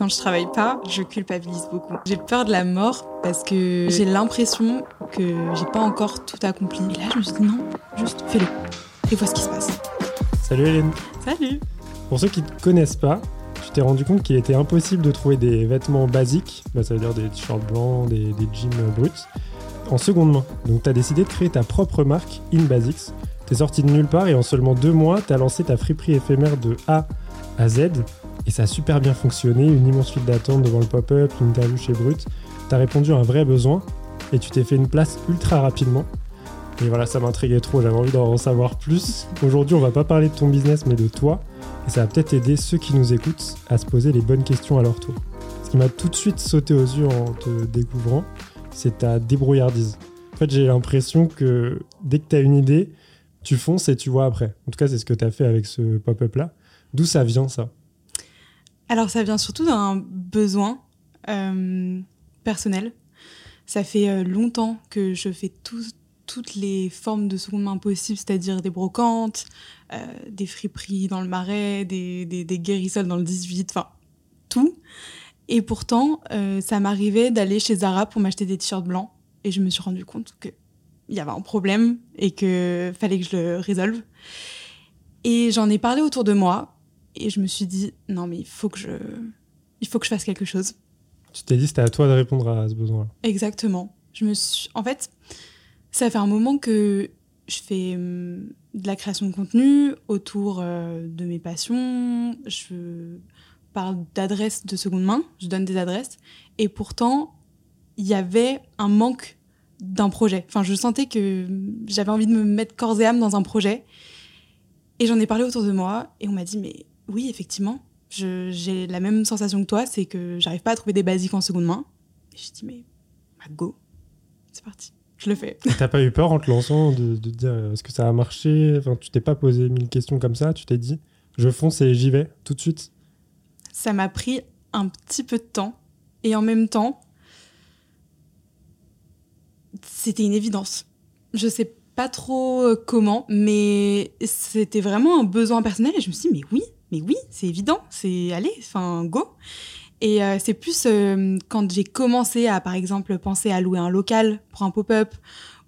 Quand je travaille pas, je culpabilise beaucoup. J'ai peur de la mort parce que j'ai l'impression que j'ai pas encore tout accompli. Et là, je me suis dit non, juste fais-le et vois ce qui se passe. Salut Hélène. Salut Pour ceux qui ne te connaissent pas, tu t'es rendu compte qu'il était impossible de trouver des vêtements basiques, bah, ça veut dire des t-shirts blancs, des, des jeans bruts, en seconde main. Donc tu as décidé de créer ta propre marque, In Basics. T'es sorti de nulle part et en seulement deux mois, tu as lancé ta friperie éphémère de A à Z. Et ça a super bien fonctionné, une immense file d'attente devant le pop-up, une interview chez Brut. Tu as répondu à un vrai besoin et tu t'es fait une place ultra rapidement. Et voilà, ça m'intriguait trop, j'avais envie d'en savoir plus. Aujourd'hui, on va pas parler de ton business, mais de toi. Et ça va peut-être aider ceux qui nous écoutent à se poser les bonnes questions à leur tour. Ce qui m'a tout de suite sauté aux yeux en te découvrant, c'est ta débrouillardise. En fait, j'ai l'impression que dès que tu as une idée, tu fonces et tu vois après. En tout cas, c'est ce que tu as fait avec ce pop-up là. D'où ça vient ça? Alors ça vient surtout d'un besoin euh, personnel. Ça fait euh, longtemps que je fais tout- toutes les formes de seconde main possibles, c'est-à-dire des brocantes, euh, des friperies dans le marais, des, des, guérissoles dans le 18, enfin tout. Et pourtant, ça m'arrivait d'aller chez Zara pour m'acheter des t-shirts blancs et je me suis rendu compte qu'il y avait un problème et que fallait que je le résolve. Et j'en ai parlé autour de moi et je me suis dit non mais il faut que je il faut que je fasse quelque chose. Tu t'es dit c'était à toi de répondre à ce besoin-là. Exactement. Je me suis en fait ça fait un moment que je fais hum, de la création de contenu autour euh, de mes passions, je parle d'adresses de seconde main, je donne des adresses et pourtant il y avait un manque d'un projet. Enfin, je sentais que j'avais envie de me mettre corps et âme dans un projet. Et j'en ai parlé autour de moi et on m'a dit mais oui, effectivement, j'ai la même sensation que toi, c'est que j'arrive pas à trouver des basiques en seconde main. Et je dis mais bah, go, c'est parti, je le fais. T'as pas eu peur en te lançant de, de dire est-ce que ça a marché? Enfin, tu t'es pas posé mille questions comme ça, tu t'es dit je fonce et j'y vais tout de suite. Ça m'a pris un petit peu de temps et en même temps, c'était une évidence. Je sais pas trop euh, comment, mais c'était vraiment un besoin personnel et je me suis dit mais oui, mais oui, c'est évident, c'est allez, enfin go. Et euh, c'est plus euh, quand j'ai commencé à, par exemple, penser à louer un local pour un pop-up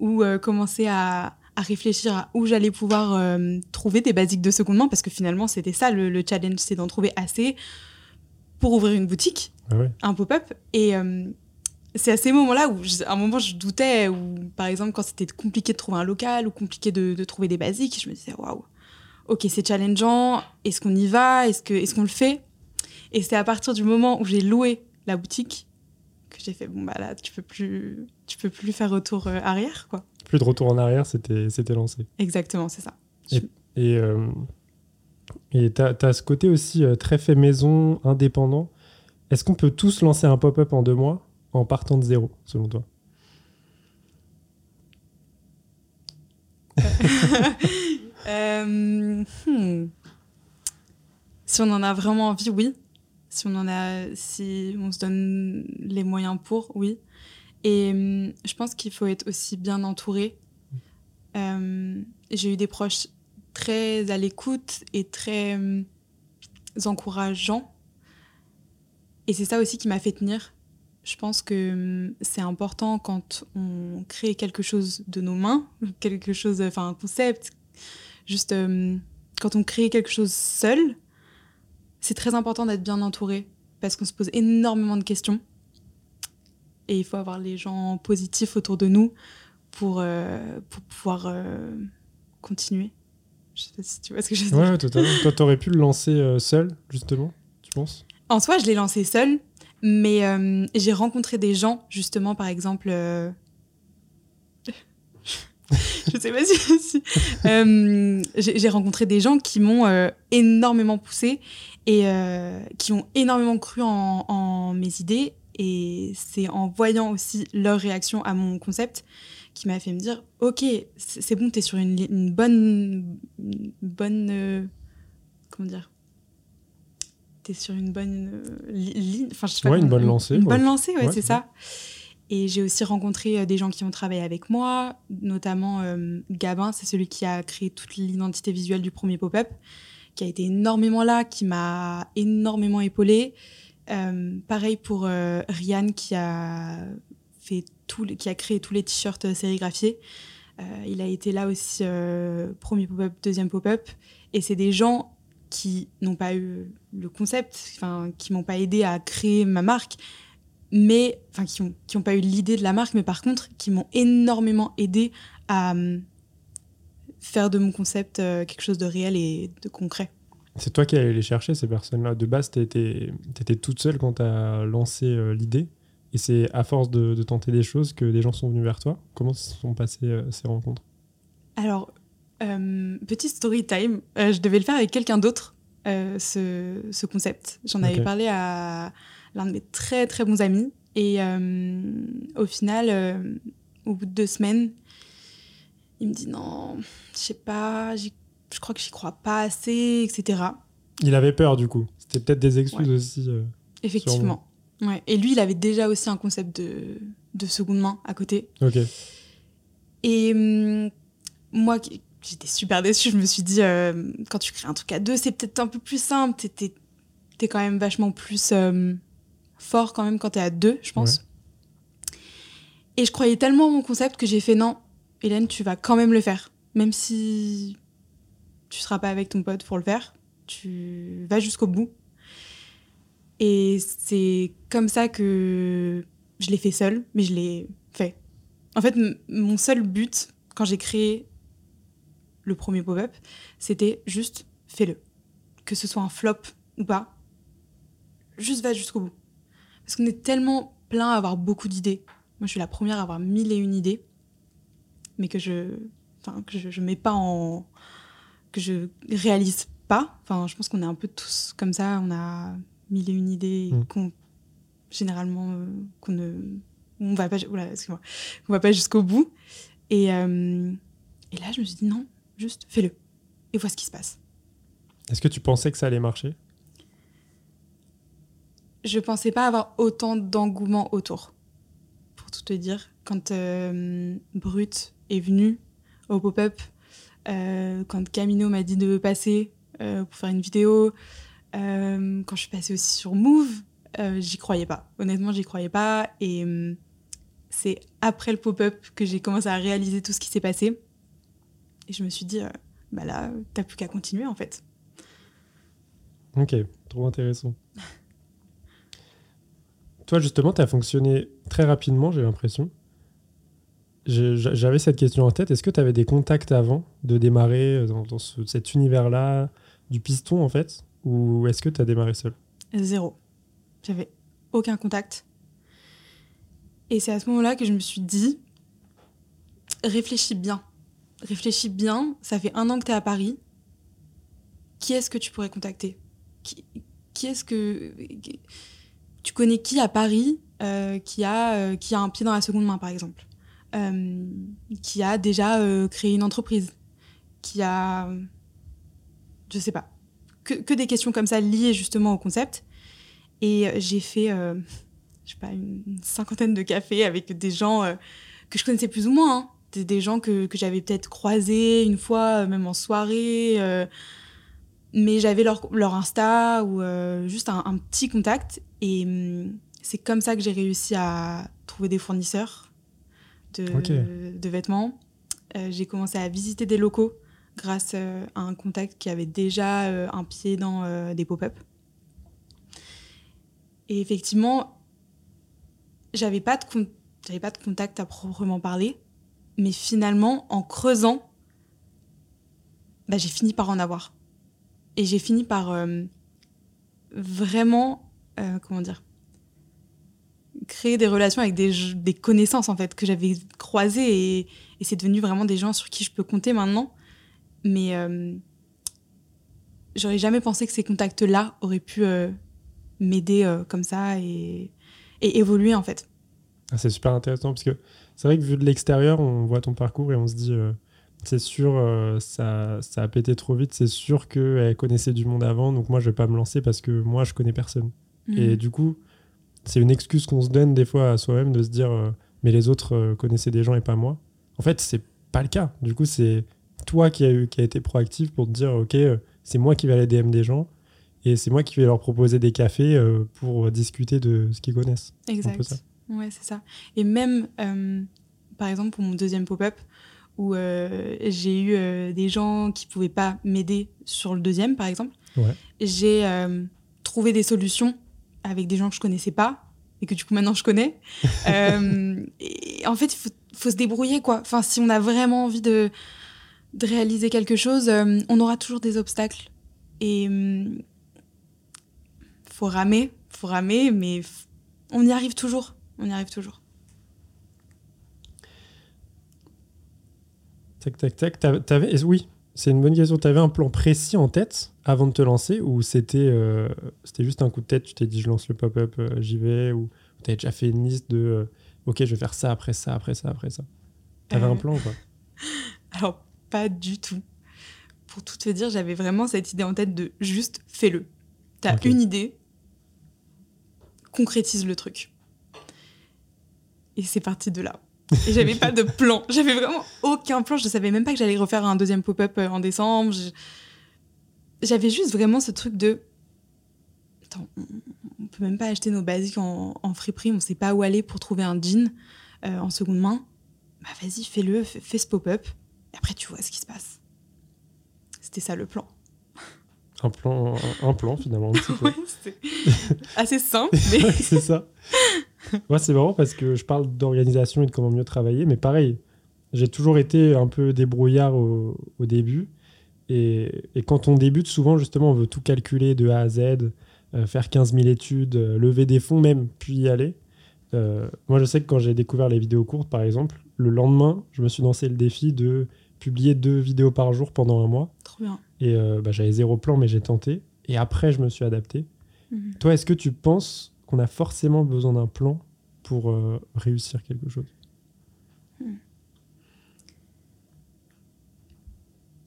ou euh, commencer à, à réfléchir à où j'allais pouvoir euh, trouver des basiques de seconde main, parce que finalement, c'était ça le, le challenge, c'est d'en trouver assez pour ouvrir une boutique, Ah un pop-up. Et c'est à ces moments-là où, je- à un moment, je doutais, ou par exemple, quand c'était compliqué de trouver un local ou compliqué de, de trouver des basiques, je me disais, waouh, ok, c'est challengeant, est-ce qu'on y va, est-ce qu'on le fait? Et c'est à partir du moment où j'ai loué la boutique que j'ai fait, bon, bah là, tu peux plus, tu peux plus faire retour euh, arrière, quoi. Plus de retour en arrière, c'était lancé. Exactement, c'est ça. Et euh, et t'as as ce côté aussi euh, très fait maison, indépendant. Est-ce qu'on peut tous lancer un pop-up en deux mois en partant de zéro, selon toi? Euh, hmm. Si on en a vraiment envie, oui. Si on en a, si on se donne les moyens pour, oui. Et hum, je pense qu'il faut être aussi bien entouré. Euh, J'ai eu des proches très à l'écoute et très hum, encourageants. Et c'est ça aussi qui m'a fait tenir. Je pense que c'est important quand on crée quelque chose de nos mains, quelque chose, enfin un concept, juste euh, quand on crée quelque chose seul, c'est très important d'être bien entouré parce qu'on se pose énormément de questions et il faut avoir les gens positifs autour de nous pour, euh, pour pouvoir euh, continuer. Je sais pas si tu vois ce que je veux dire. Ouais, totalement. Toi, t'aurais pu le lancer seul, justement, tu penses? En soi, je l'ai lancé seule, mais j'ai rencontré des gens, justement, par exemple. Euh, je sais pas si. si- euh, j'ai rencontré des gens qui m'ont euh, énormément poussé et qui ont énormément cru en, en mes idées. Et c'est en voyant aussi leur réaction à mon concept qui m'a fait me dire Ok, c'est bon, tu es sur une, une bonne. Une bonne comment dire? Tu es sur une bonne ligne. Enfin, je sais ouais, une bonne lancée. Une bonne lancée, ouais, c'est ça. Et j'ai aussi rencontré euh, des gens qui ont travaillé avec moi, notamment euh, Gabin, c'est celui qui a créé toute l'identité visuelle du premier pop-up, qui a été énormément là, qui m'a énormément épaulé. Euh, pareil pour Ryan qui a fait tout, qui a créé tous les t-shirts sérigraphiés. il a été là aussi premier pop-up, deuxième pop-up, et c'est des gens qui n'ont pas eu le concept, enfin, qui m'ont pas aidé à créer ma marque, mais enfin, qui n'ont qui ont pas eu l'idée de la marque, mais par contre, qui m'ont énormément aidé à hum, faire de mon concept euh, quelque chose de réel et de concret. C'est toi qui allé les chercher, ces personnes-là. De base, tu étais, étais, toute seule quand tu as lancé euh, l'idée. Et c'est à force de, de, tenter des choses que des gens sont venus vers toi. Comment se sont passées euh, ces rencontres? Alors, euh, petite story time. Je devais le faire avec quelqu'un d'autre, ce, ce, concept. J'en avais parlé à l'un de mes très très bons amis. Et au final, au bout de deux semaines, il me dit non, je sais pas, je crois que j'y crois pas assez, etc. Il avait peur du coup. C'était peut-être des excuses aussi. Effectivement. Ouais. Et lui, il avait déjà aussi un concept de, de seconde main à côté. Ok. Et hum, moi, j'étais super déçue. Je me suis dit, euh, quand tu crées un truc à deux, c'est peut-être un peu plus simple. T'es es, quand même vachement plus euh, fort quand même quand t'es à deux, je pense. Et je croyais tellement en mon concept que j'ai fait non, Hélène, tu vas quand même le faire. Même si tu seras pas avec ton pote pour le faire, tu vas jusqu'au bout. Et c'est comme ça que je l'ai fait seule, mais je l'ai fait. En fait, mon seul but quand j'ai créé le premier pop-up, c'était juste fais-le. Que ce soit un flop ou pas, juste va jusqu'au bout. Parce qu'on est tellement plein à avoir beaucoup d'idées. Moi, je suis la première à avoir mille et une idées, mais que je, enfin, que je, je mets pas en, que je réalise pas. Enfin, je pense qu'on est un peu tous comme ça. On a mille et une idées mmh. qu'on, généralement, euh, qu'on ne, on va pas, oula, on va pas jusqu'au bout. Et, euh, et là, je me suis dit non, Juste fais-le et vois ce qui se passe. Est-ce que tu pensais que ça allait marcher? Je pensais pas avoir autant d'engouement autour. Pour tout te dire, quand euh, Brut est venu au pop-up, euh, quand Camino m'a dit de passer euh, pour faire une vidéo, quand je suis passée aussi sur Move, j'y croyais pas. Honnêtement, j'y croyais pas. Et c'est après le pop-up que j'ai commencé à réaliser tout ce qui s'est passé. Et je me suis dit, bah là, t'as plus qu'à continuer en fait. Ok, trop intéressant. Toi, justement, tu as fonctionné très rapidement, j'ai l'impression. J'avais cette question en tête. Est-ce que tu avais des contacts avant de démarrer euh, dans, cet univers-là, du piston en fait? Ou est-ce que tu as démarré seul? Zéro. J'avais aucun contact. Et c'est à ce moment-là que je me suis dit réfléchis bien réfléchis bien, ça fait un an que tu es à Paris. Qui est-ce que tu pourrais contacter? Qui, est-ce que. Tu connais qui à Paris euh, qui, a, euh, qui a un pied dans la seconde main, par exemple euh, Qui a déjà créé une entreprise Qui a. Je sais pas. Que, des questions comme ça liées justement au concept. Et j'ai fait, je sais pas, une, cinquantaine de cafés avec des gens que je connaissais plus ou moins. Hein des gens que, que j'avais peut-être croisés une fois, euh, même en soirée. Euh, mais j'avais leur, leur, Insta ou euh, juste un, petit contact. Et hum, c'est comme ça que j'ai réussi à trouver des fournisseurs de, de vêtements. j'ai commencé à visiter des locaux grâce à un contact qui avait déjà un pied dans des pop-up. Et effectivement, j'avais pas de j'avais pas de contact à proprement parler, mais finalement, en creusant, bah, j'ai fini par en avoir. Et j'ai fini par euh, vraiment, euh, comment dire, créer des relations avec des, connaissances en fait que j'avais croisées et, c'est devenu vraiment des gens sur qui je peux compter maintenant. Mais euh, j'aurais jamais pensé que ces contacts-là auraient pu m'aider comme ça et, évoluer en fait. Ah, c'est super intéressant parce que c'est vrai que vu de l'extérieur, on voit ton parcours et on se dit, c'est sûr, euh, ça, ça a pété trop vite, c'est sûr qu'elle connaissait du monde avant, donc moi je vais pas me lancer parce que moi je connais personne. Et Mhm. du coup, c'est une excuse qu'on se donne des fois à soi-même de se dire, euh, mais les autres euh, connaissaient des gens et pas moi. En fait, c'est pas le cas. Du coup, c'est toi qui a, eu, qui a été proactif pour te dire, ok, c'est moi qui vais aller DM des gens et c'est moi qui vais leur proposer des cafés pour discuter de ce qu'ils connaissent. Exact. peu ça. Ouais, c'est ça. Et même, par exemple, pour mon deuxième pop-up, où euh, j'ai eu euh, des gens qui pouvaient pas m'aider sur le deuxième, par exemple, Ouais. j'ai euh, trouvé des solutions avec des gens que je connaissais pas et que du coup maintenant je connais. Et en fait, il faut, faut se débrouiller, quoi. Enfin, si on a vraiment envie de, de réaliser quelque chose, on aura toujours des obstacles. Et hum, faut ramer, faut ramer, mais on y arrive toujours. On y arrive toujours. Tac, tac, tac. Est-ce- oui, c'est une bonne question. Tu avais un plan précis en tête avant de te lancer ou c'était euh, c'était juste un coup de tête Tu t'es dit, je lance le pop-up, euh, j'y vais Ou tu avais déjà fait une liste de, euh, ok, je vais faire ça, après ça, après ça, après ça T'avais Euh, un plan ou pas? Alors, pas du tout. Pour tout te dire, j'avais vraiment cette idée en tête de juste fais-le. T'as Ok. une idée, concrétise le truc. Et c'est parti de là. Et j'avais pas de plan. J'avais vraiment aucun plan. Je savais même pas que j'allais refaire un deuxième pop-up euh, en décembre. J'avais juste vraiment ce truc de. Attends, on- peut même pas acheter nos basiques en, en friperie. On sait pas où aller pour trouver un jean euh, en seconde main. Bah vas-y, fais-le, fais, fais ce pop-up. Et après, tu vois ce qui se passe. C'était ça le plan. un plan, un, un plan finalement. un petit peu. Ouais, c'est assez simple, mais. C'est ça. Moi, c'est marrant parce que je parle d'organisation et de comment mieux travailler, mais pareil, j'ai toujours été un peu débrouillard au, au début. Et, et quand on débute, souvent, justement, on veut tout calculer de A à Z, euh, faire 15 000 études, euh, lever des fonds même, puis y aller. Euh, moi, je sais que quand j'ai découvert les vidéos courtes, par exemple, le lendemain, je me suis lancé le défi de publier deux vidéos par jour pendant un mois. Trop bien. Et bah, j'avais zéro plan, mais j'ai tenté. Et après, je me suis adapté. Mhm. Toi, est-ce que tu penses qu'on a forcément besoin d'un plan pour euh, réussir quelque chose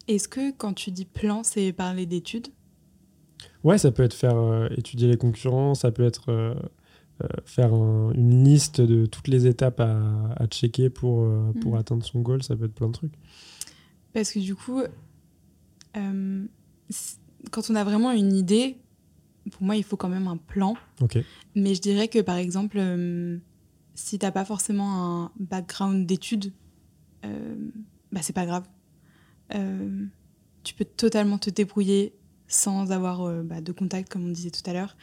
Est-ce que quand tu dis plan, c'est parler d'études? Ouais, ça peut être faire euh, étudier les concurrents, ça peut être euh, faire un- une liste de toutes les étapes à, à checker pour, pour Mhm. atteindre son goal, ça peut être plein de trucs. Parce que du coup, quand on a vraiment une idée, pour moi, il faut quand même un plan. Mais je dirais que par exemple, euh, si t'as pas forcément un background d'études, euh, bah c'est pas grave. Euh, tu peux totalement te débrouiller sans avoir euh, bah, de contact, comme on disait tout à l'heure,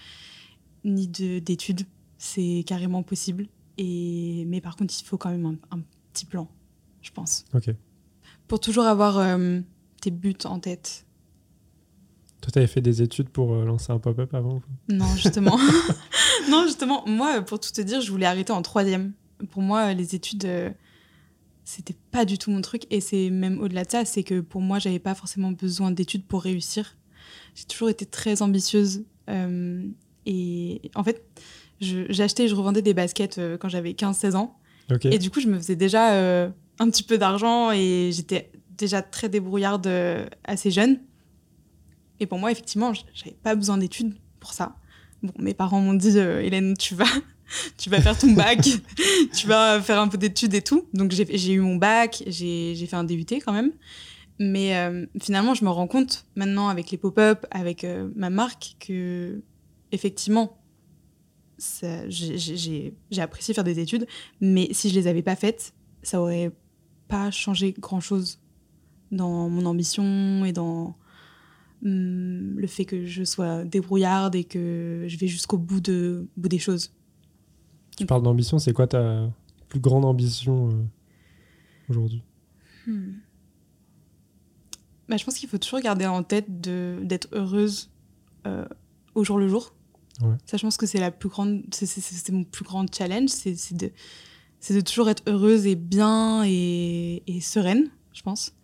ni de- d'études. C'est carrément possible. Et, mais par contre, il faut quand même un, un petit plan, je pense. Pour toujours avoir euh, tes buts en tête. Toi, tu avais fait des études pour euh, lancer un pop-up avant Non, justement. non, justement, moi, pour tout te dire, je voulais arrêter en troisième. Pour moi, les études, euh, c'était pas du tout mon truc. Et c'est même au-delà de ça, c'est que pour moi, j'avais pas forcément besoin d'études pour réussir. J'ai toujours été très ambitieuse. euh, et en fait, j'achetais et je revendais des baskets euh, quand j'avais 15-16 ans. Et du coup, je me faisais déjà euh, un petit peu d'argent et j'étais déjà très débrouillarde euh, assez jeune. Et pour moi, effectivement, j'avais pas besoin d'études pour ça. Bon, mes parents m'ont dit, euh, Hélène, tu vas, tu vas faire ton bac, tu vas faire un peu d'études et tout. Donc j'ai eu mon bac, j'ai fait un DUT quand même. Mais euh, finalement, je me rends compte maintenant avec les pop-up, avec euh, ma marque, que effectivement, j'ai apprécié faire des études, mais si je les avais pas faites, ça aurait pas changé grand-chose dans mon ambition et dans hum, le fait que je sois débrouillarde et que je vais jusqu'au bout, de, bout des choses. Tu parles d'ambition, c'est quoi ta plus grande ambition euh, aujourd'hui? Hmm. Bah, je pense qu'il faut toujours garder en tête de- d'être heureuse euh, au jour le jour. Ouais. Ça, je pense que c'est la plus grande, c'est- mon plus grand challenge, c'est de, c'est de toujours être heureuse et bien et, et sereine, je pense.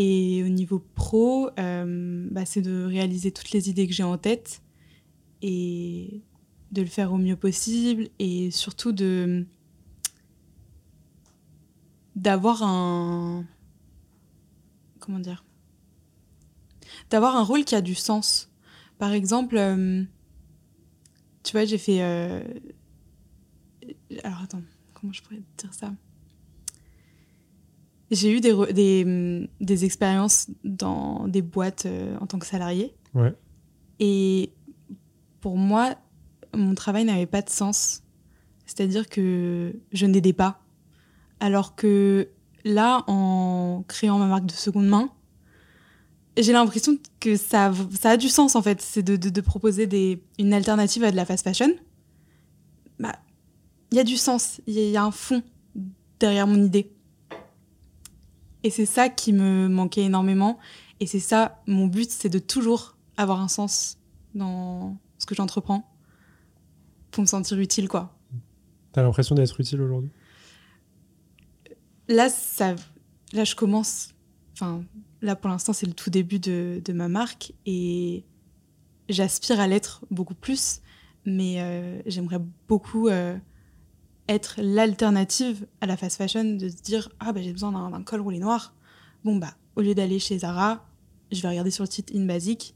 Et au niveau pro, euh, bah, c'est de réaliser toutes les idées que j'ai en tête et de le faire au mieux possible et surtout de d'avoir un comment dire d'avoir un rôle qui a du sens. Par exemple, euh, tu vois, j'ai fait euh, alors attends, comment je pourrais dire ça? J'ai eu des, des, hum, des expériences dans des boîtes euh, en tant que salarié. Ouais. Et pour moi, mon travail n'avait pas de sens. C'est-à-dire que je n'aidais pas. Alors que là, en créant ma marque de seconde main, j'ai l'impression que ça, a- ça a du sens en fait. C'est de, de- de proposer des, une alternative à de la fast fashion. Bah, il y a du sens, il y, a- il y a un fond derrière mon idée. Et c'est ça qui me manquait énormément. Et c'est ça, mon but, c'est de toujours avoir un sens dans ce que j'entreprends pour me sentir utile, quoi. T'as l'impression d'être utile aujourd'hui? Là, ça, là, je commence. Enfin, là, pour l'instant, c'est le tout début de, de ma marque et j'aspire à l'être beaucoup plus, mais euh, j'aimerais beaucoup euh, être l'alternative à la fast fashion, de se dire ah bah j'ai besoin d'un col roulé noir. Bon bah au lieu d'aller chez Zara, je vais regarder sur le site In Basic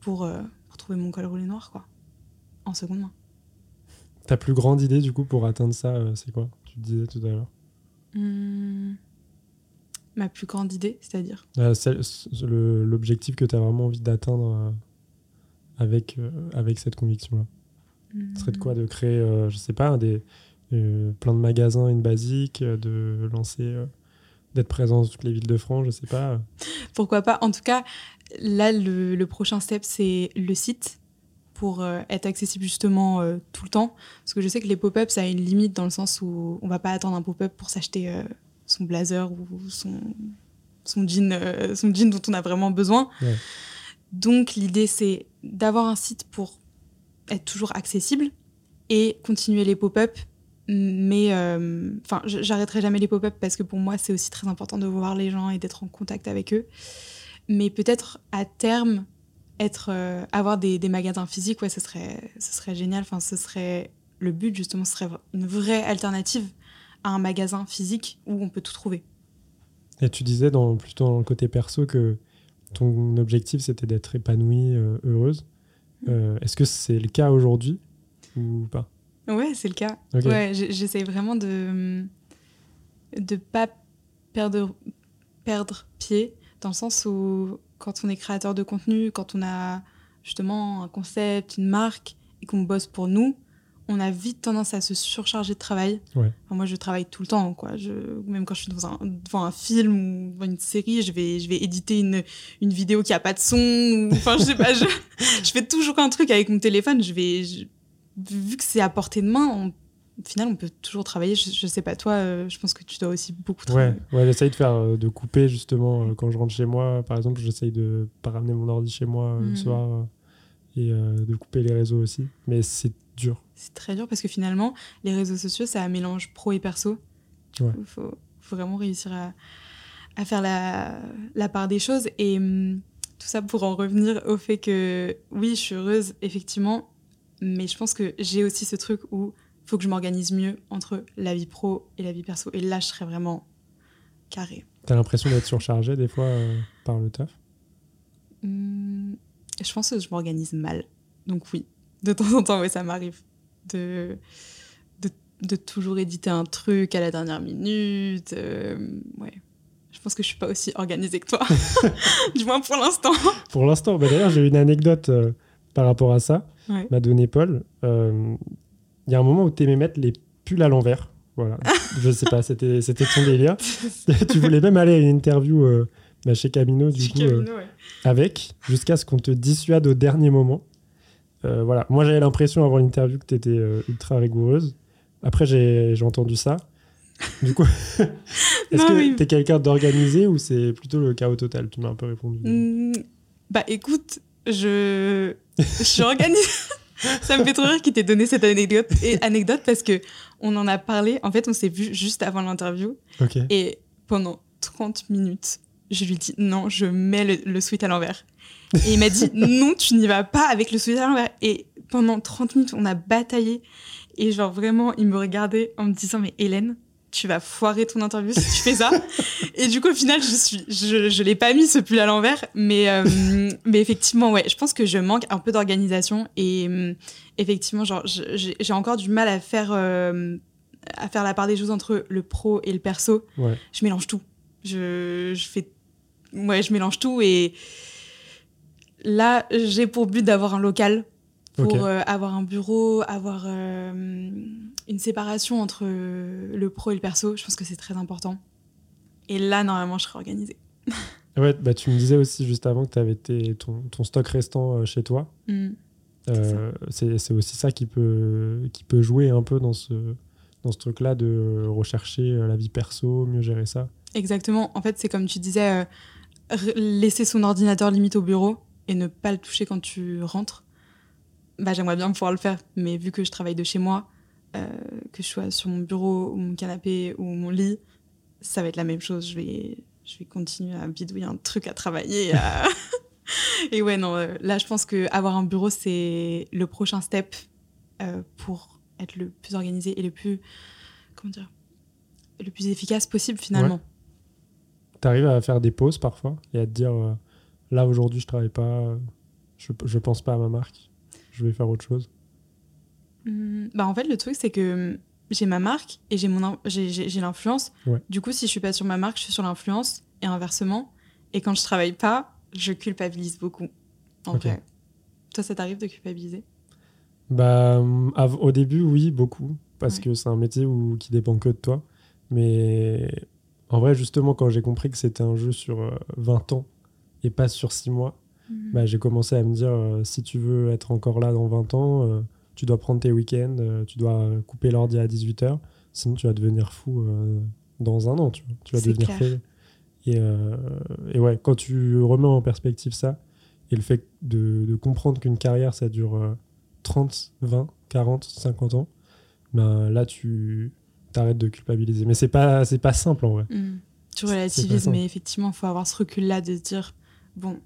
pour, euh, pour trouver mon col roulé noir quoi, en seconde main. Ta plus grande idée du coup pour atteindre ça, euh, c'est quoi? Tu disais tout à l'heure. Hmm. Ma plus grande idée, c'est-à-dire Euh, L'objectif que tu as vraiment envie d'atteindre avec, avec cette conviction-là. Ce serait de quoi? De créer, je sais pas, des, plein de magasins une basique, euh, de lancer, euh, d'être présent dans toutes les villes de France, je sais pas. euh. Pourquoi pas En tout cas, là, le, le prochain step, c'est le site pour euh, être accessible justement euh, tout le temps. Parce que je sais que les pop-up, ça a une limite dans le sens où on va pas attendre un pop-up pour s'acheter euh, son blazer ou son, son, jean, euh, son jean dont on a vraiment besoin. Ouais. Donc, l'idée, c'est d'avoir un site pour être toujours accessible et continuer les pop-up. Mais euh, enfin, j'arrêterai jamais les pop-up parce que pour moi, c'est aussi très important de voir les gens et d'être en contact avec eux. Mais peut-être à terme, être, euh, avoir des, des magasins physiques, ouais, ce serait, ce serait génial. Enfin, ce serait le but justement, ce serait une vraie alternative à un magasin physique où on peut tout trouver. Et tu disais dans, plutôt dans le côté perso que ton objectif c'était d'être épanouie, euh, heureuse. Euh, Est-ce que c'est le cas aujourd'hui ou pas? Ouais, c'est le cas. Ok. Ouais, j'essaie vraiment de de pas perdre perdre pied dans le sens où quand on est créateur de contenu, quand on a justement un concept, une marque et qu'on bosse pour nous, on a vite tendance à se surcharger de travail. Ouais. Enfin, moi, je travaille tout le temps, quoi. Je, même quand je suis dans un, devant un film ou devant une série, je vais, je vais éditer une, une vidéo qui a pas de son. ou- Enfin, je sais pas, je, je fais toujours un truc avec mon téléphone. Je vais, je- vu que c'est à portée de main, on- au final, on peut toujours travailler. Je, je sais pas, toi, euh, je pense que tu dois aussi beaucoup travailler. Ouais, ouais j'essaye de faire, euh, de couper justement euh, quand je rentre chez moi. Par exemple, j'essaye de pas ramener mon ordi chez moi le Mhm. soir et de couper les réseaux aussi. Mais c'est dur. C'est très dur parce que finalement, les réseaux sociaux, ça mélange pro et perso. Il Ouais. faut, faut vraiment réussir à, à faire la, la part des choses. Et hum, tout ça pour en revenir au fait que, oui, je suis heureuse, effectivement, mais je pense que j'ai aussi ce truc où il faut que je m'organise mieux entre la vie pro et la vie perso. Et là, je serais vraiment carré. T'as l'impression d'être surchargé des fois euh, par le taf? Hum, je pense que je m'organise mal. Donc oui, de temps en temps, ouais, ça m'arrive de, de, de toujours éditer un truc à la dernière minute. euh, ouais. Je pense que je suis pas aussi organisée que toi. du moins pour l'instant. Pour l'instant, bah, d'ailleurs, j'ai une anecdote euh, par rapport à ça. Ouais. M'a donné Paul. Euh, Il y a un moment où tu aimais mettre les pulls à l'envers. Voilà. Je sais pas, c'était ton délire. tu voulais même aller à une interview euh, bah, chez Camino, du Chez coup, euh, Camino, ouais. avec, jusqu'à ce qu'on te dissuade au dernier moment. Euh, voilà. Moi, j'avais l'impression avant l'interview que tu étais ultra rigoureuse. Après, j'ai entendu ça. Du coup, est-ce que oui. tu es quelqu'un d'organisé ou c'est plutôt le chaos total? Tu m'as un peu répondu. Hum, bah écoute, je, je suis organisée. Ça me fait trop rire qu'il t'ait donné cette anecdote, et anecdote parce que on en a parlé. En fait, on s'est vu juste avant l'interview. Et pendant 30 minutes, Je lui dis non, je mets le, le sweat à l'envers. Et il m'a dit non, tu n'y vas pas avec le sweat à l'envers. Et pendant 30 minutes, on a bataillé. Et genre vraiment, il me regardait en me disant mais Hélène, tu vas foirer ton interview si tu fais ça. et du coup, au final, je suis, je, je l'ai pas mis ce pull à l'envers, mais euh, mais effectivement, ouais, je pense que je manque un peu d'organisation et euh, effectivement, genre, j'ai encore du mal à faire euh, à faire la part des choses entre le pro et le perso. Ouais. Je mélange tout. Je, je fais, ouais, je mélange tout et là, j'ai pour but d'avoir un local pour Ok. euh, avoir un bureau, avoir euh, une séparation entre euh, le pro et le perso. Je pense que c'est très important. Et là, normalement, je serai organisée. Ouais, bah, tu me disais aussi juste avant que tu avais tes- ton, ton stock restant chez toi. Mm. C'est aussi ça qui peut, qui peut jouer un peu dans ce, dans ce truc-là de rechercher la vie perso, mieux gérer ça. Exactement. En fait, c'est comme tu disais, euh, laisser son ordinateur limite au bureau et ne pas le toucher quand tu rentres. Bah, j'aimerais bien pouvoir le faire, mais vu que je travaille de chez moi, euh, que je sois sur mon bureau ou mon canapé ou mon lit, ça va être la même chose. Je vais, je vais continuer à bidouiller un truc à travailler. à- et ouais, non, euh, là, je pense que avoir un bureau, c'est le prochain step euh, pour être le plus organisé et le plus, comment dire, le plus efficace possible finalement. Tu arrives à faire des pauses parfois et à te dire euh, là aujourd'hui je travaille pas, euh, je, je pense pas à ma marque, je vais faire autre chose. Hmm, Bah en fait, le truc, c'est que hum, j'ai ma marque et j'ai mon j'ai- l'influence. Ouais. Du coup, si je suis pas sur ma marque, je suis sur l'influence et inversement. Et quand je travaille pas, je culpabilise beaucoup. En vrai. Toi, ça t'arrive de culpabiliser? Bah, av- au début, oui, beaucoup, parce Ouais. que c'est un métier où, qui dépend que de toi. Mais en vrai, justement, quand j'ai compris que c'était un jeu sur euh, 20 ans et pas sur 6 mois, bah, j'ai commencé à me dire euh, si tu veux être encore là dans 20 ans, euh, tu dois prendre tes week-ends, euh, tu dois couper l'ordi à 18h, sinon tu vas devenir fou dans un an, tu, vois. tu vas devenir fou. Et, et ouais, quand tu remets en perspective ça, et le fait de, de comprendre qu'une carrière, ça dure euh, 30, 20, 40, 50 ans, ben là, tu t'arrêtes de culpabiliser. Mais c'est pas, pas simple en vrai. Hmm. Tu relativises, mais effectivement, il faut avoir ce recul-là de se dire bon,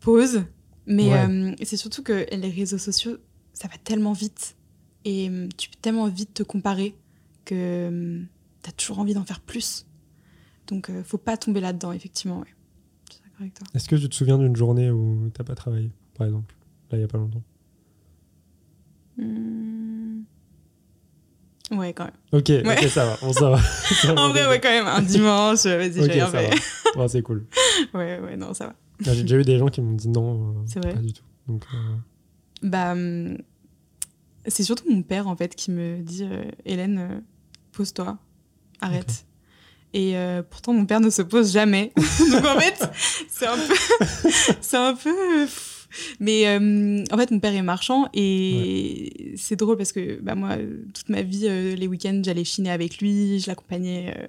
pause. Mais Ouais. euh, c'est surtout que les réseaux sociaux, ça va tellement vite. Et hum, tu peux tellement vite te comparer que tu as toujours envie d'en faire plus. Donc, euh, faut pas tomber là-dedans, effectivement. Ouais. Est-ce que tu te souviens d'une journée où t'as pas travaillé, par exemple Là, il y a pas longtemps? Hmm. Ouais, quand même. Ok, Ouais. ok, ça va. On ça va. En vrai, ouais, quand même. Un dimanche, vas-y, j'ai rien fait. c'est cool. Ouais, ouais, non, ça va. J'ai déjà eu des gens qui m'ont dit non, euh, vrai pas du tout. Donc, euh, Bah, hum, c'est surtout mon père, en fait, qui me dit euh, Hélène, pose-toi, arrête. Et euh, pourtant, mon père ne se pose jamais. Donc, en fait, c'est un peu. c'est un peu. Mais euh, en fait, mon père est marchand et c'est drôle parce que bah, moi, toute ma vie, euh, les week-ends, j'allais chiner avec lui, je l'accompagnais.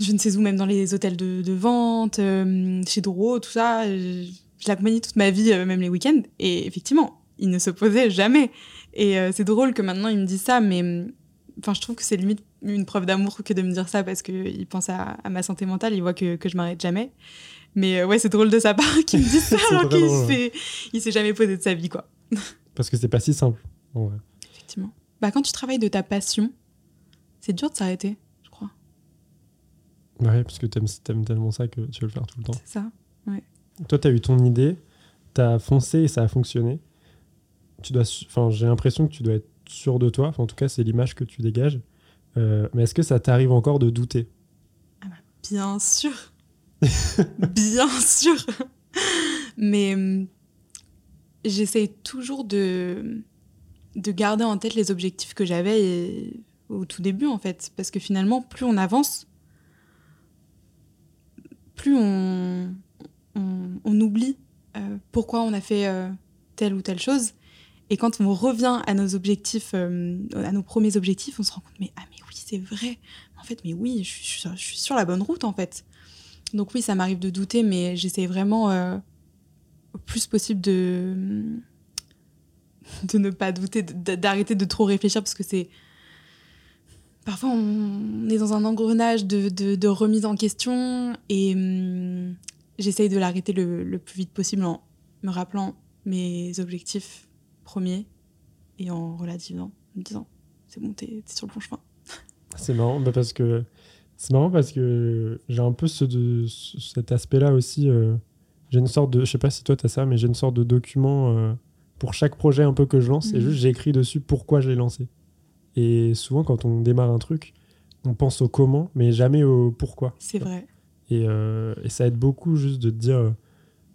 Euh, je ne sais où, même dans les hôtels de, de vente, euh, chez Doro, tout ça. Je, je l'accompagnais toute ma vie, euh, même les week-ends. Et effectivement, il ne se posait jamais. Et euh, c'est drôle que maintenant il me dise ça, mais hum, enfin, je trouve que c'est limite une preuve d'amour que de me dire ça parce qu'il pense à, à ma santé mentale, il voit que, que je m'arrête jamais. Mais euh, ouais, c'est drôle de sa part qu'il me dise ça alors qu'il drôle, s'est, il s'est jamais posé de sa vie, quoi. parce que c'est pas si simple. en vrai. Effectivement. Bah, quand tu travailles de ta passion, c'est dur de s'arrêter. Ouais, parce que t'aimes aimes tellement ça que tu veux le faire tout le temps. C'est ça. Toi, t'as eu ton idée, t'as foncé et ça a fonctionné. Tu dois, su- enfin, j'ai l'impression que tu dois être sûr de toi. En tout cas, c'est l'image que tu dégages. Euh, mais est-ce que ça t'arrive encore de douter? Bien sûr. Bien sûr. Mais hum, j'essaye toujours de, de garder en tête les objectifs que j'avais au tout début, en fait. Parce que finalement, plus on avance, plus on, oublie euh, pourquoi on a fait euh, telle ou telle chose. Et quand on revient à nos objectifs, euh, à nos premiers objectifs, on se rend compte, mais ah mais oui, c'est vrai. En fait, mais oui, je suis, sur la bonne route, en fait. Donc oui, ça m'arrive de douter, mais j'essaie vraiment au plus possible de de ne pas douter, d'arrêter de trop réfléchir parce que c'est parfois on est dans un engrenage de, de, de remise en question et hum, j'essaye de l'arrêter le, le plus vite possible en me rappelant mes objectifs premiers et en relativisant, en me disant c'est bon, t'es sur le bon chemin. C'est marrant bah, parce que c'est marrant parce que j'ai un peu ce de, cet aspect-là aussi. euh, j'ai une sorte de, je sais pas si toi t'as ça, mais j'ai une sorte de document euh, pour chaque projet un peu que je lance et Mhm. juste j'ai écrit dessus pourquoi je l'ai lancé. Et souvent quand on démarre un truc, on pense au comment, mais jamais au pourquoi. C'est vrai. Et, euh, et ça aide beaucoup juste de te dire, euh,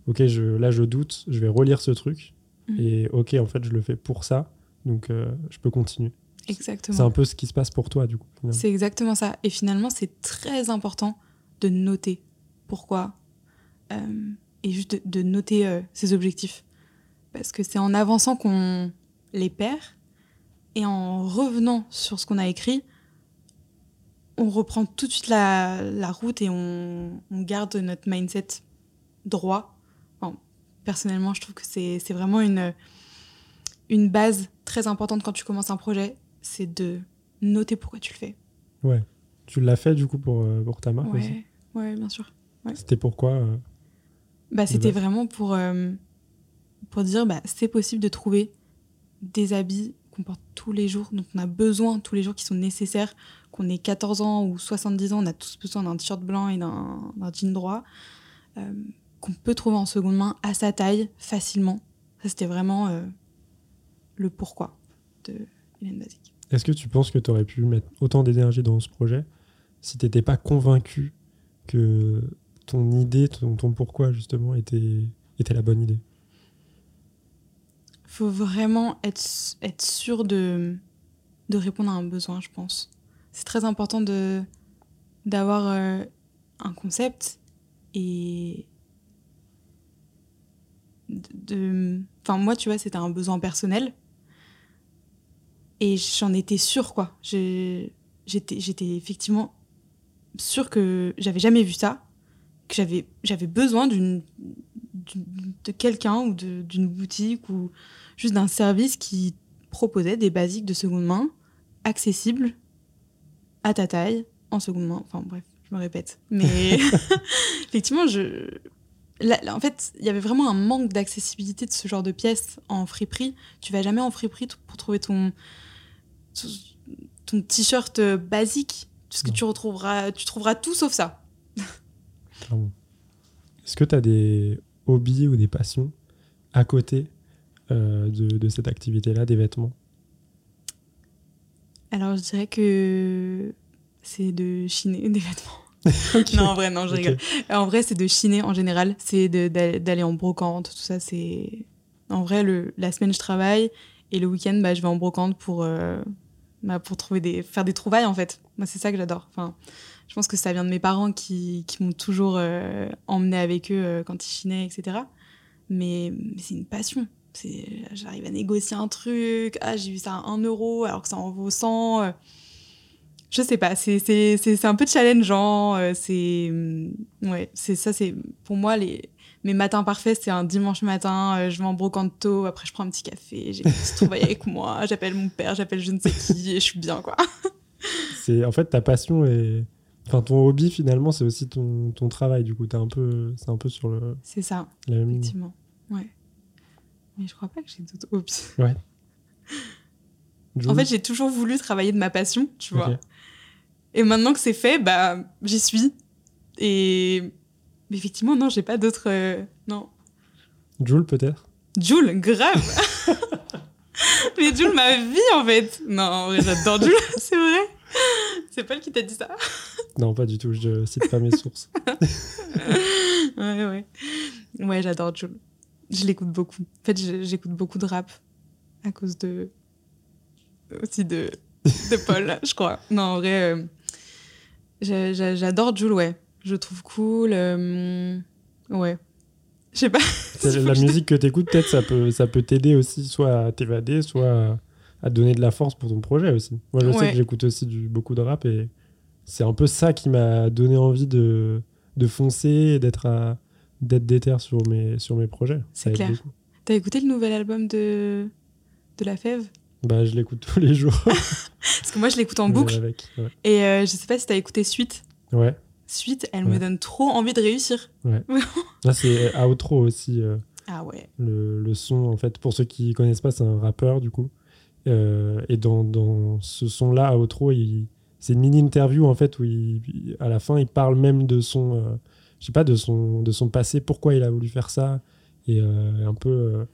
ok, je, là je doute, je vais relire ce truc. Mhm. Et ok, en fait, je le fais pour ça, donc euh, je peux continuer. C'est un Exactement. peu ce qui se passe pour toi, du coup. C'est exactement ça. Et finalement, c'est très important de noter pourquoi euh, et juste de, de noter ses objectifs. Parce que c'est en avançant qu'on les perd et en revenant sur ce qu'on a écrit, on reprend tout de suite la, la route et on, on garde notre mindset droit. Enfin, personnellement, je trouve que c'est vraiment une, une base très importante quand tu commences un projet, c'est de noter pourquoi tu le fais. Ouais. Tu l'as fait, du coup, pour, euh, pour ta marque aussi? Ouais, ouais, bien sûr. C'était pourquoi euh, Bah, c'était vraiment pour, euh, pour dire bah, c'est possible de trouver des habits qu'on porte tous les jours, dont on a besoin tous les jours, qui sont nécessaires, qu'on ait 14 ans ou 70 ans, on a tous besoin d'un t-shirt blanc et d'un jean droit, euh, qu'on peut trouver en seconde main à sa taille facilement. Ça, c'était vraiment euh, le pourquoi de Hélène Basique. Est-ce que tu penses que tu aurais pu mettre autant d'énergie dans ce projet si t'étais pas convaincu que ton idée, ton, ton pourquoi, justement, était, était la bonne idée? Faut vraiment être, être sûr de, de répondre à un besoin, je pense. C'est très important de d'avoir euh, un concept et de-. Enfin, moi, tu vois, c'était un besoin personnel. Et j'en étais sûre, quoi. J'étais j'étais effectivement sûre que j'avais jamais vu ça, que j'avais j'avais besoin d'une de quelqu'un ou d'une boutique ou juste d'un service qui proposait des basiques de seconde main accessibles à ta taille en seconde main. Enfin bref, je me répète. Mais effectivement, je... là- là, en fait, il y avait vraiment un manque d'accessibilité de ce genre de pièces en friperie. Tu vas jamais en friperie pour trouver ton, ton t-shirt euh, basique. Parce que Non. tu retrouveras, tu trouveras tout sauf ça. clairement. Est-ce que tu as des hobbies ou des passions à côté euh, de, de cette activité-là, des vêtements? Alors je dirais que c'est de chiner des vêtements. Non, en vrai, non, je rigole. En vrai, c'est de chiner en général. C'est d'aller en brocante, tout ça. C'est En vrai, le, la semaine, je travaille. Et le week-end, bah, je vais en brocante pour, euh, bah, pour trouver des, faire des trouvailles, en fait. Moi, c'est ça que j'adore. Enfin, je pense que ça vient de mes parents qui, qui m'ont toujours euh, emmené avec eux euh, quand ils chinaient, etc. Mais, mais c'est une passion. C'est- J'arrive à négocier un truc. Ah, j'ai vu ça à 1 euro alors que ça en vaut 100. euh. Je sais pas, c'est un peu challengeant. euh, C'est hum, ouais, c'est ça. C'est pour moi les mes matins parfaits, c'est un dimanche matin. euh, je vais en brocante tôt. Après, je prends un petit café. J'ai petite trouvaille avec moi. J'appelle mon père. J'appelle je ne sais qui et je suis bien quoi. C'est en fait ta passion et enfin ton hobby finalement c'est aussi ton, ton travail du coup t'es un peu c'est un peu sur le C'est ça, la même ligne. effectivement. Ouais. Mais je crois pas que j'ai d'autres hobbies. En Jules fait, j'ai toujours voulu travailler de ma passion, tu vois. Et maintenant que c'est fait, bah, j'y suis. Et mais effectivement, non, j'ai pas d'autres. euh, Non. Jules peut-être? Jules, grave Mais Jules, ma vie, en fait Non, en vrai, j'adore Jules, c'est vrai C'est Paul qui t'a dit ça non pas du tout je cite pas mes sources Ouais, ouais. Ouais, j'adore Jules. Je l'écoute beaucoup. En fait, j'écoute beaucoup de rap à cause de. aussi de, de Paul, je crois. Non, en vrai, euh, j'a- j'a- j'adore Jules, ouais. Je le trouve cool. euh, Ouais. Je sais pas. La musique que t'écoutes peut-être ça peut ça peut t'aider aussi soit à t'évader soit à, donner de la force pour ton projet aussi moi je sais que j'écoute aussi du, beaucoup de rap et c'est un peu ça qui m'a donné envie de, de foncer et d'être à- d'être déter sur mes sur mes projets C'est clair. T'as écouté le nouvel album de, de La Fève? Bah, je l'écoute tous les jours. Parce que moi, je l'écoute en boucle. avec, ouais. Et euh, je sais pas si t'as écouté Suite. Ouais. Suite, elle Ouais. me donne trop envie de réussir. Là, c'est Outro aussi. euh, Ah ouais. le, le son, en fait, pour ceux qui connaissent pas, c'est un rappeur, du coup. Euh, et dans, dans ce son-là, Outro, c'est une mini-interview, en fait, où il, à la fin, il parle même de son, euh, je sais pas, de son, de son passé, pourquoi il a voulu faire ça. Et euh, un peu, euh,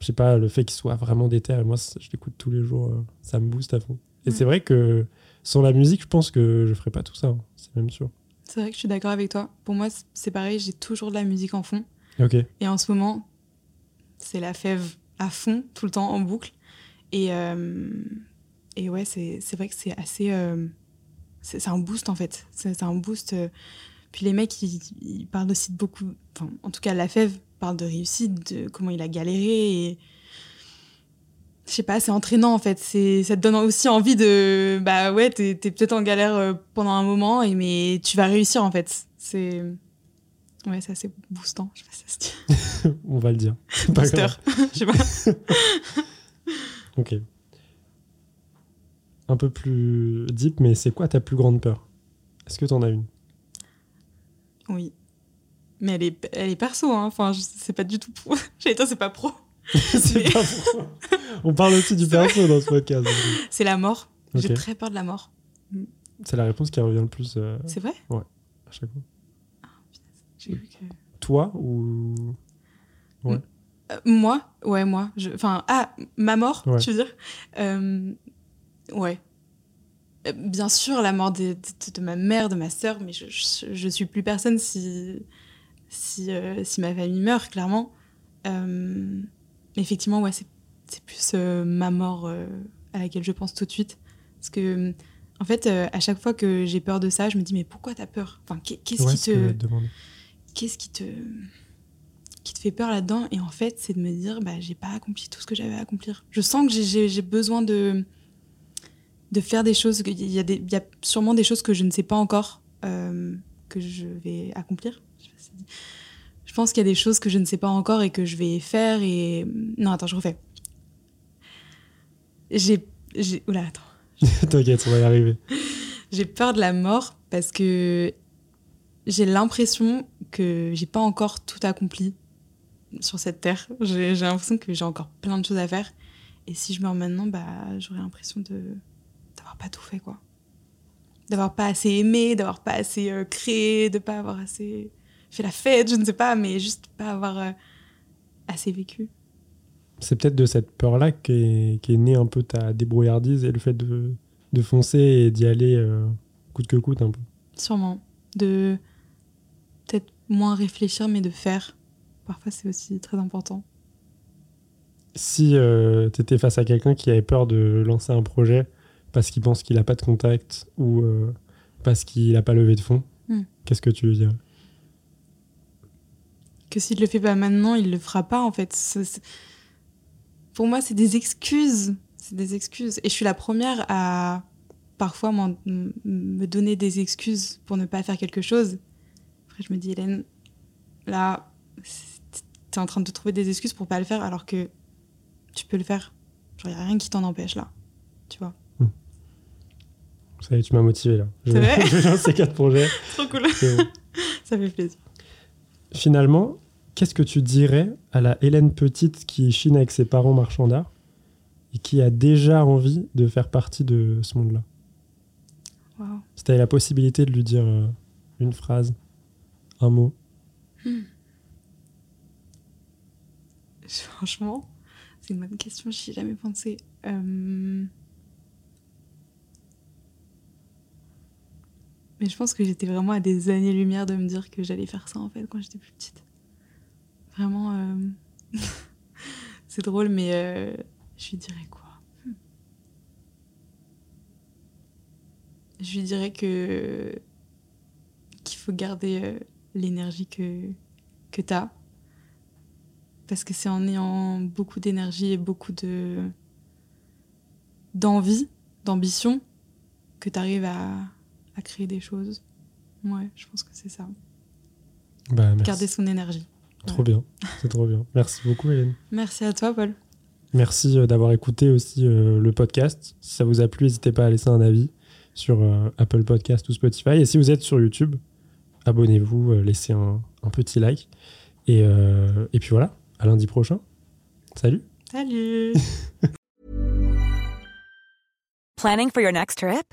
je sais pas, le fait qu'il soit vraiment déter. Et moi, je l'écoute tous les jours, euh, ça me booste à fond. Et c'est vrai que sans la musique, je pense que je ferais pas tout ça, hein, c'est même sûr. C'est vrai que je suis d'accord avec toi. Pour moi, c'est pareil, j'ai toujours de la musique en fond. Ok. Et en ce moment, c'est la fève à fond, tout le temps, en boucle. Et, euh, et ouais, c'est vrai que c'est assez. euh, c'est un boost, en fait. C'est c'est un boost. euh. Puis les mecs, ils, ils parlent aussi de beaucoup. Enfin, en tout cas, la fève parle de réussite, de comment il a galéré. Et. Je sais pas, c'est entraînant en fait. C'est, ça te donne aussi envie de. Bah ouais, t'es, t'es peut-être en galère euh, pendant un moment, et, mais tu vas réussir en fait. C'est. Ouais, c'est assez boostant. Je sais pas si ça se dit. On va le dire. Booster. Je sais pas. Ok. Un peu plus deep, mais c'est quoi ta plus grande peur? Est-ce que t'en as une? Oui. Mais elle est, elle est perso, hein. Enfin, je- c'est pas du tout pro. J'allais dire, c'est pas pro. C'est pas pro. On parle aussi du perso dans ce podcast. C'est la mort. J'ai très peur de la mort. C'est la réponse qui revient le plus euh, C'est vrai? à chaque fois. J'ai cru que. Toi ou. Euh, moi? Ouais, moi. Je... Enfin, ah, ma mort, Ouais. tu veux dire? Euh, Ouais. Euh, Bien sûr, la mort de, de- de ma mère, de ma sœur, mais je, je, je suis plus personne si, si, euh, si ma famille meurt, clairement. Euh, effectivement, ouais, c'est plus euh, ma mort à laquelle je pense tout de suite. Parce que, en fait, à chaque fois que j'ai peur de ça, je me dis, mais pourquoi t'as peur? Enfin, qu'est- qu'est-ce Ouais, qui te qu'est-ce qui te qui te fait peur là-dedans? Et en fait c'est de me dire bah j'ai pas accompli tout ce que j'avais à accomplir je sens que j'ai besoin de de faire des choses il y a des il y a sûrement des choses que je ne sais pas encore euh, que je vais accomplir je, pense qu'il y a des choses que je ne sais pas encore et que je vais faire et non attends je refais j'ai j'ai oula attends T'inquiète, on va y arriver. j'ai peur de la mort parce que j'ai l'impression que j'ai pas encore tout accompli sur cette terre. J'ai j'ai l'impression que j'ai encore plein de choses à faire. Et si je meurs maintenant, bah, j'aurais l'impression de d'avoir pas tout fait, quoi. D'avoir pas assez aimé, d'avoir pas assez euh, créé, de pas avoir assez fait la fête, je ne sais pas, mais juste pas avoir euh, assez vécu. C'est peut-être de cette peur-là qu'est qu'est née un peu ta débrouillardise et le fait de, de foncer et d'y aller euh, coûte que coûte un peu. Sûrement. De peut-être moins réfléchir, mais de faire. Parfois, c'est aussi très important. Si tu étais face à quelqu'un qui avait peur de lancer un projet parce qu'il pense qu'il n'a pas de contact ou euh, parce qu'il n'a pas levé de fonds, Hmm. qu'est-ce que tu lui dirais que s'il le fait pas maintenant, il le fera pas en fait. Pour moi, c'est des excuses. C'est des excuses. Et je suis la première à parfois me donner des excuses pour ne pas faire quelque chose. Après, je me dis, Hélène, là, c'est- t'es en train de te trouver des excuses pour pas le faire alors que tu peux le faire. Genre, y a rien qui t'en empêche là. Tu vois? Ça y est, tu m'as motivé là. Je C'est vrai je vais lancer quatre projets. Trop cool. bon. Ça fait plaisir. Finalement, qu'est-ce que tu dirais à la Hélène Petite qui chine avec ses parents marchands d'art et qui a déjà envie de faire partie de ce monde-là? Waouh. Si tu avais la possibilité de lui dire euh, une phrase, un mot, Franchement, c'est une bonne question, j'y ai jamais pensé. Euh, Mais je pense que j'étais vraiment à des années-lumière de me dire que j'allais faire ça en fait quand j'étais plus petite. Vraiment, euh, c'est drôle, mais euh, je lui dirais quoi? Je lui dirais que qu'il faut garder euh, l'énergie que, que tu as parce que c'est en ayant beaucoup d'énergie et beaucoup de d'envie, d'ambition, que tu arrives à, à créer des choses. Ouais, je pense que c'est ça. bah, merci. Garder son énergie. Trop bien, c'est trop bien. Merci beaucoup Hélène. Merci à toi, Paul. Merci euh, d'avoir écouté aussi euh, le podcast. Si ça vous a plu, n'hésitez pas à laisser un avis sur euh, Apple Podcast ou Spotify. Et si vous êtes sur YouTube, abonnez-vous, euh, laissez un, un petit like. Et, euh, et puis voilà, à lundi prochain. Salut Salut Planning for your next trip?